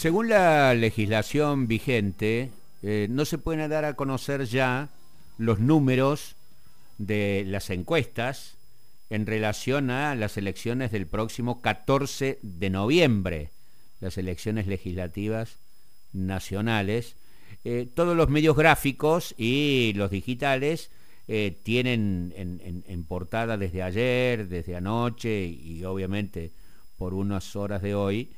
Según la legislación vigente, eh, no se pueden dar a conocer ya los números de las encuestas en relación a las elecciones del próximo 14 de noviembre, las elecciones legislativas nacionales. Eh, todos los medios gráficos y los digitales eh, tienen en, portada desde ayer, desde anoche y, obviamente por unas horas de hoy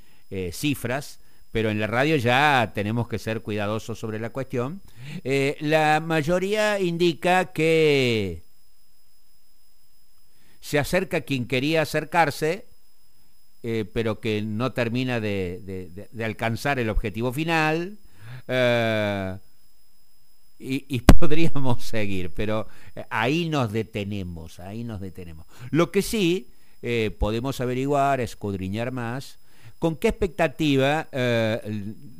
cifras pero en la radio ya tenemos que ser cuidadosos sobre la cuestión. Eh, la mayoría indica que se acerca quien quería acercarse, eh, pero que no termina de, alcanzar el objetivo final. Eh, y, podríamos seguir, pero ahí nos detenemos, ahí nos detenemos. Lo que sí podemos averiguar, escudriñar más, ¿Con qué expectativa eh,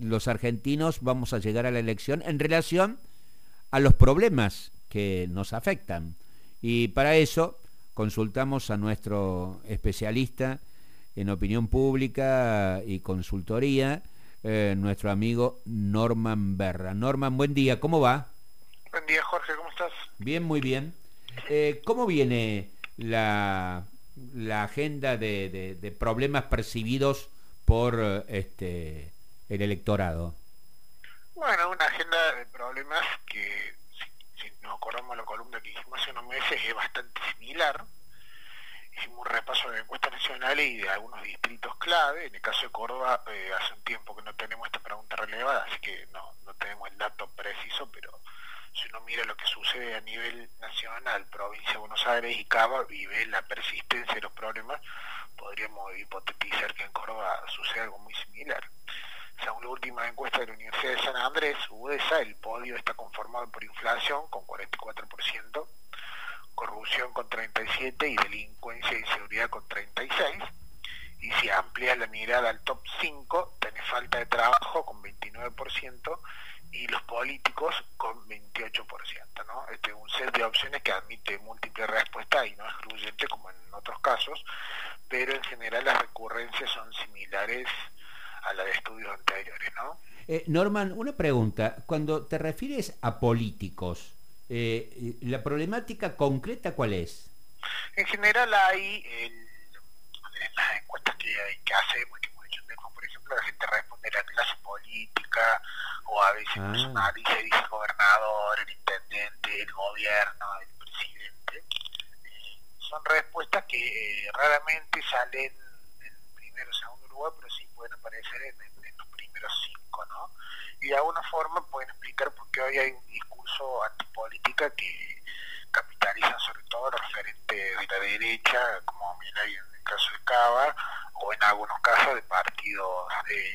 los argentinos vamos a llegar a la elección en relación a los problemas que nos afectan? Y para eso consultamos a nuestro especialista en opinión pública y consultoría, eh, nuestro amigo Norman Berra. Norman, buen día, ¿cómo va? Buen día, Jorge, ¿cómo estás? Bien, muy bien. Eh, ¿Cómo viene la, la agenda de problemas percibidos por este el electorado? Bueno, una agenda de problemas que, si, nos acordamos la columna que hicimos hace unos meses, es bastante similar. Hicimos un repaso de encuestas nacionales y de algunos distritos clave. En el caso de Córdoba, eh, hace un tiempo que no tenemos esta pregunta relevada, así que no, no tenemos el dato preciso, pero si uno mira lo que sucede a nivel nacional, provincia de Buenos Aires y Cava, y ve la persistencia de los problemas, podríamos hipotetizar que en Córdoba sucede algo muy similar. Según la última encuesta de la Universidad de San Andrés, UDESA, el podio está conformado por inflación con 44%, corrupción con 37% y delincuencia e inseguridad con 36%. Y si amplía la mirada al top 5, tiene falta de trabajo con 29% y los políticos con 28%. ¿no? Este es un set de opciones que admite múltiples respuestas y no excluyente como en otros casos, pero en general las recurrencias son similares a las de estudios anteriores, ¿no? Eh, Norman, una pregunta. Cuando te refieres a políticos, eh, ¿la problemática concreta cuál es? En general hay, en las encuestas que, que hacemos, que hemos hecho, por ejemplo, la gente responde a la clase política, o a veces ah. dice, dice el gobernador, el intendente, el gobierno, el presidente son respuestas que eh, raramente salen en primero o segundo lugar, pero sí pueden aparecer en, cinco, ¿no? Y de alguna forma pueden explicar por qué hoy hay un discurso antipolítica que capitaliza sobre todo los referentes de la derecha, como hay en el caso de Cava, o en algunos casos de partidos de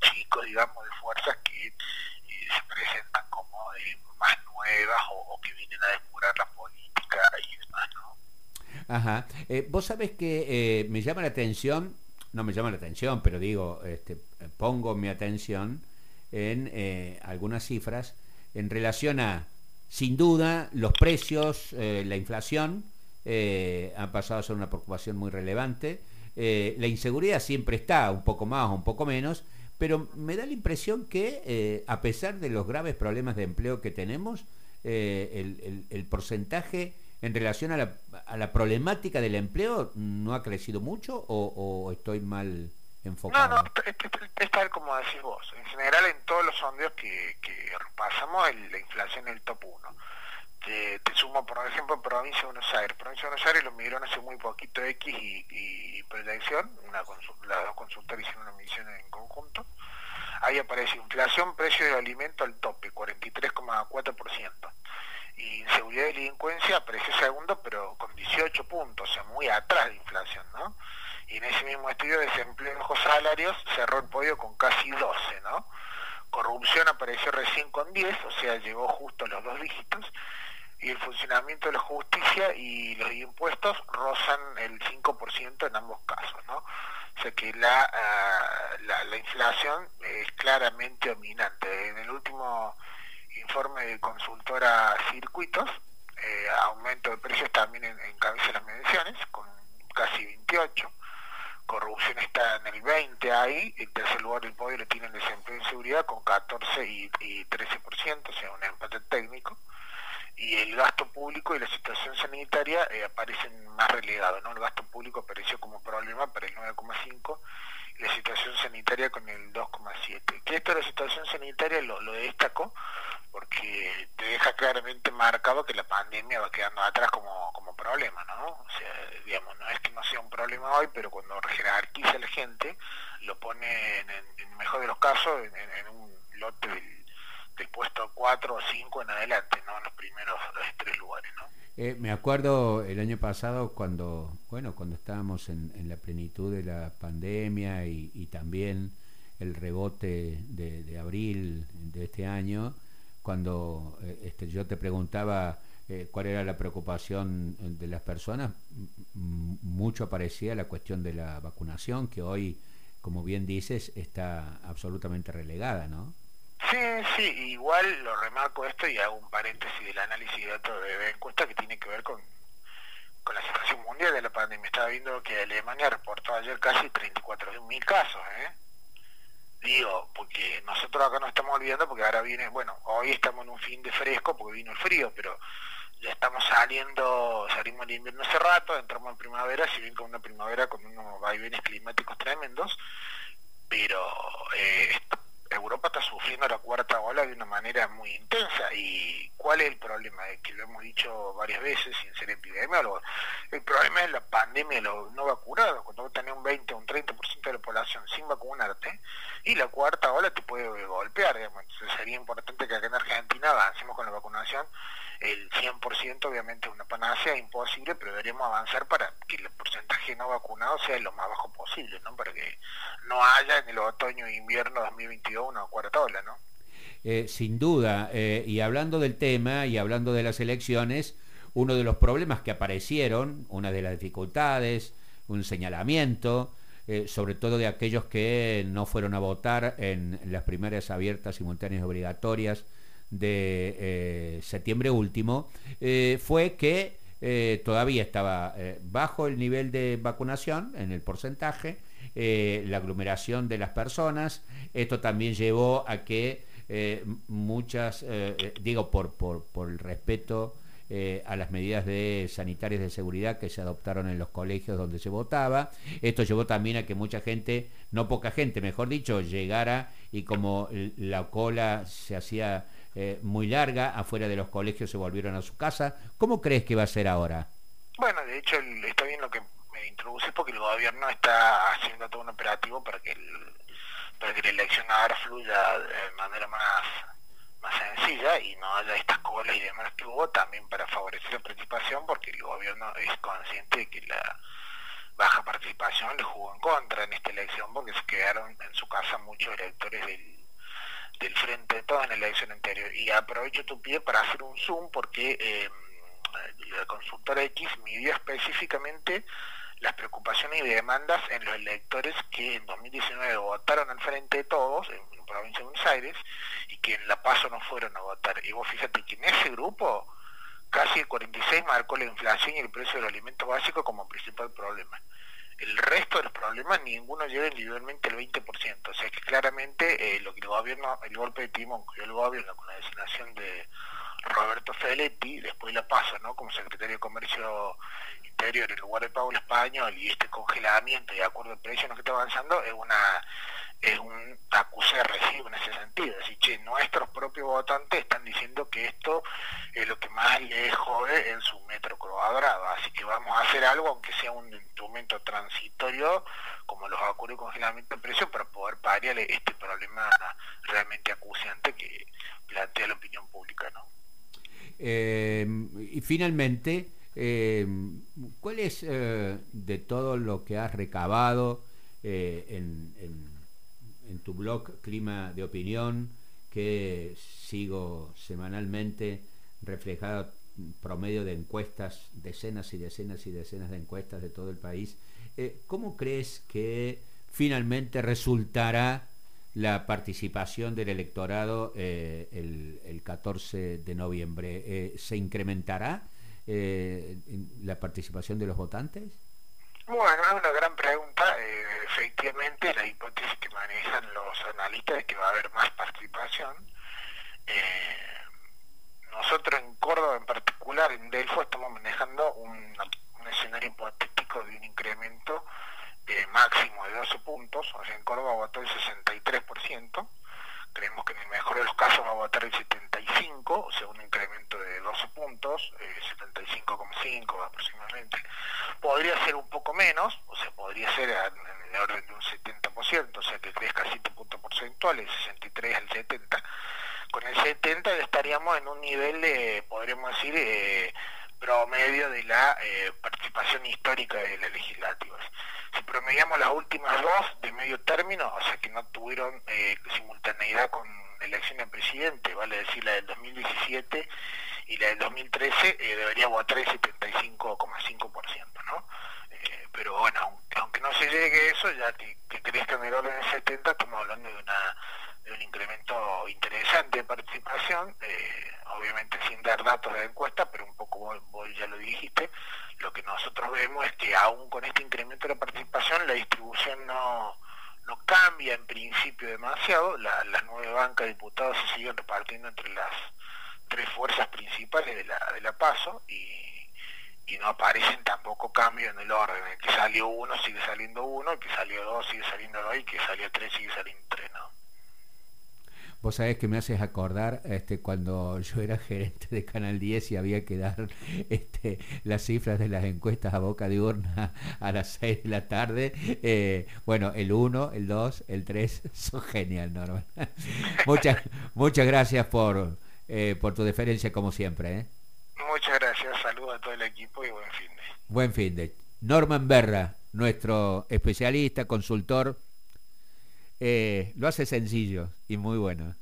chicos, digamos, de fuerzas que eh, se presentan como eh, más nuevas o, que vienen a depurar la política y demás, ¿no? Ajá. Eh, vos sabés que eh, me llama la atención, no me llama la atención, pero digo, este, pongo mi atención en eh, algunas cifras en relación a, sin duda, los precios, la inflación, ha pasado a ser una preocupación muy relevante. la inseguridad siempre está, un poco más o un poco menos, pero me da la impresión que, a pesar de los graves problemas de empleo que tenemos, el porcentaje en relación a la, a la problemática del empleo no ha crecido mucho o, estoy mal enfocado? No, no, es, tal como decís vos. En general, en todos los sondeos que, que pasamos, la inflación es el top 1. Te, sumo, por ejemplo, provincia de Buenos Aires. Provincia de Buenos Aires lo midieron hace muy poquito X y, y proyección. Una las dos consultoras hicieron una medición en conjunto. Ahí aparece inflación, precio del alimento al tope, 43,4% y inseguridad y delincuencia apareció segundo, pero con 18 puntos, o sea, muy atrás de inflación, ¿no? Y en ese mismo estudio, desempleo bajos salarios cerró el podio con casi 12, ¿no? Corrupción apareció recién con 10, o sea, llegó justo a los dos dígitos, y el funcionamiento de la justicia y los impuestos rozan el 5% en ambos casos, ¿no? O sea que la, ah, la, la inflación es claramente dominante. En el último informe de consultora Circuitos, eh, aumento de precios también en, cabeza de las mediciones, con casi 28, corrupción está en el 20 ahí, en tercer lugar el poder lo tiene el desempleo y seguridad con 14 y, 13%, o sea, un empate técnico, y el gasto público y la situación sanitaria eh, aparecen más relegados, ¿no? El gasto público apareció como problema para el 9,5 y la situación sanitaria con el 2,7. Que esto de la situación sanitaria lo, lo destaco porque te deja claramente marcado que la pandemia va quedando atrás como, como problema, ¿no? O sea, digamos, no es que no sea un problema hoy, pero cuando jerarquiza la gente, lo pone en, el mejor de los casos en, un lote del, puesto 4 o 5 en adelante, ¿no? En los primeros tres lugares, ¿no? Eh, me acuerdo el año pasado cuando, bueno, cuando estábamos en, la plenitud de la pandemia y, también el rebote de abril de este año, cuando eh, este, yo te preguntaba eh, cuál era la preocupación eh, de las personas, mucho aparecía la cuestión de la vacunación, que hoy, como bien dices, está absolutamente relegada, ¿no? Sí, sí, igual lo remarco esto y hago un paréntesis del análisis de datos de encuesta que tiene que ver con, con la situación mundial de la pandemia. Estaba viendo que Alemania reportó ayer casi 34.000 casos, ¿eh? Porque nosotros acá no estamos olvidando porque ahora viene, bueno, hoy estamos en un fin de fresco porque vino el frío, pero ya estamos saliendo, salimos del invierno hace rato, entramos en primavera, si bien con una primavera con unos vaivenes climáticos tremendos, pero eh, Europa está sufriendo la cuarta ola de una manera muy intensa. ¿Y cuál es el problema? que lo hemos dicho varias veces sin ser epidemiólogos. El problema es la pandemia de los no vacunados. Cuando vos tenés un 20 o un 30% de la población sin vacunarte, y la cuarta ola te puede golpear. Entonces sería importante que acá en Argentina avancemos con la vacunación. El 100% obviamente es una panacea imposible, pero deberíamos avanzar para que el porcentaje no vacunado sea lo más bajo posible, ¿no? Para que no haya en el otoño e invierno 2022 una cuarta ola, ¿no? Eh, sin duda, eh, y hablando del tema y hablando de las elecciones, uno de los problemas que aparecieron, una de las dificultades, un señalamiento, eh, sobre todo de aquellos que no fueron a votar en las primarias abiertas, simultáneas obligatorias de septiembre último, fue que todavía estaba bajo el nivel de vacunación en el porcentaje, la aglomeración de las personas, esto también llevó a que eh, muchas, eh, eh, digo por, por, por, el respeto a las medidas de sanitarias de seguridad que se adoptaron en los colegios donde se votaba. Esto llevó también a que mucha gente, no poca gente, mejor dicho, llegara y como la cola se hacía muy larga, afuera de los colegios se volvieron a su casa. ¿Cómo crees que va a ser ahora? Bueno, de hecho está bien lo que me introduce porque el gobierno está haciendo todo un operativo para que el para que la elección ahora fluya de manera más, más sencilla y no haya estas colas y demás que hubo, también para favorecer la participación, porque el gobierno es consciente de que la baja participación le jugó en contra en esta elección, porque se quedaron en su casa muchos electores del, del frente de todo en la elección anterior. Y aprovecho tu pie para hacer un zoom, porque eh, la consultora X midió específicamente las preocupaciones y demandas en los electores que en 2019 votaron al frente de todos, en la provincia de Buenos Aires, y que en La Paso no fueron a votar. Y vos fíjate que en ese grupo casi el 46 marcó la inflación y el precio del alimento básico como principal problema. El resto de los problemas ninguno llega individualmente al 20%, o sea que claramente eh, lo que el gobierno, el golpe de timón que el gobierno con la designación de Roberto Feletti, después la pasa, ¿no? Como secretario de Comercio Interior en lugar de Pablo Español y este congelamiento y acuerdo de precios en lo que está avanzando es una es un acuse recibo en ese sentido. Así que nuestros propios votantes están diciendo que esto es lo que más les jode en su Así que vamos a hacer algo, aunque sea un instrumento transitorio, como los acuerdos de congelamiento de precios, para poder paliar este problema realmente acuciante que plantea la opinión pública. ¿no? Eh, y finalmente, eh, ¿cuál es eh, de todo lo que has recabado en, tu blog Clima de Opinión, que sigo semanalmente reflejado promedio de encuestas, decenas y decenas y decenas de encuestas de todo el país, ¿cómo crees que finalmente resultará la participación del electorado eh, el, 14 de noviembre. Eh, ¿Se incrementará eh, la participación de los votantes? Bueno, es una gran pregunta. Eh, efectivamente, la hipótesis que manejan los analistas es que va a haber más participación. Eh, nosotros en Córdoba en particular, en Delfo, estamos manejando un, escenario hipotético de un incremento eh, máximo de 12 puntos. O sea, en Córdoba votó el 63%. Creemos que en el mejor de los casos va a votar el 75, o sea, un incremento de 12 puntos, 75,5 aproximadamente podría ser un poco menos, o sea, podría ser en el orden de un 70%, o sea, que crezca 7 puntos porcentuales, 63 al 70. Con el 70 en un nivel, de, podríamos decir, eh, promedio de la eh, participación histórica de la legislativa. Si promediamos las últimas dos de medio término, o sea, que no tuvieron eh, simultaneidad con elección de presidente, vale decir la del 2017 y la del 2013, debería votar el 75,5%. Eh, pero bueno, aunque, no se llegue a eso, ya que, que crezca en el orden de 70, estamos hablando de, una, de un incremento interesante participación, eh, obviamente sin dar datos de encuesta, pero un poco vos, ya lo dijiste, lo que nosotros vemos es que aún con este incremento de participación la distribución no, no cambia en principio demasiado, las nueve bancas de diputados se siguen repartiendo entre las tres fuerzas principales de la, de la PASO y y no aparecen tampoco cambios en el orden. Que salió uno sigue saliendo uno, que salió dos sigue saliendo dos y que salió tres sigue saliendo tres, ¿no? Vos sabés que me haces acordar este, cuando yo era gerente de Canal 10 y había que dar este, las cifras de las encuestas a boca de urna a las 6 de la tarde. Eh, bueno, el 1, el 2, el 3 son genial, Norman. muchas, muchas gracias por, eh, por tu deferencia como siempre. ¿eh? Muchas gracias, saludos a todo el equipo y buen fin de. Buen fin de. Norman Berra, nuestro especialista, consultor, eh, lo hace sencillo y muy bueno.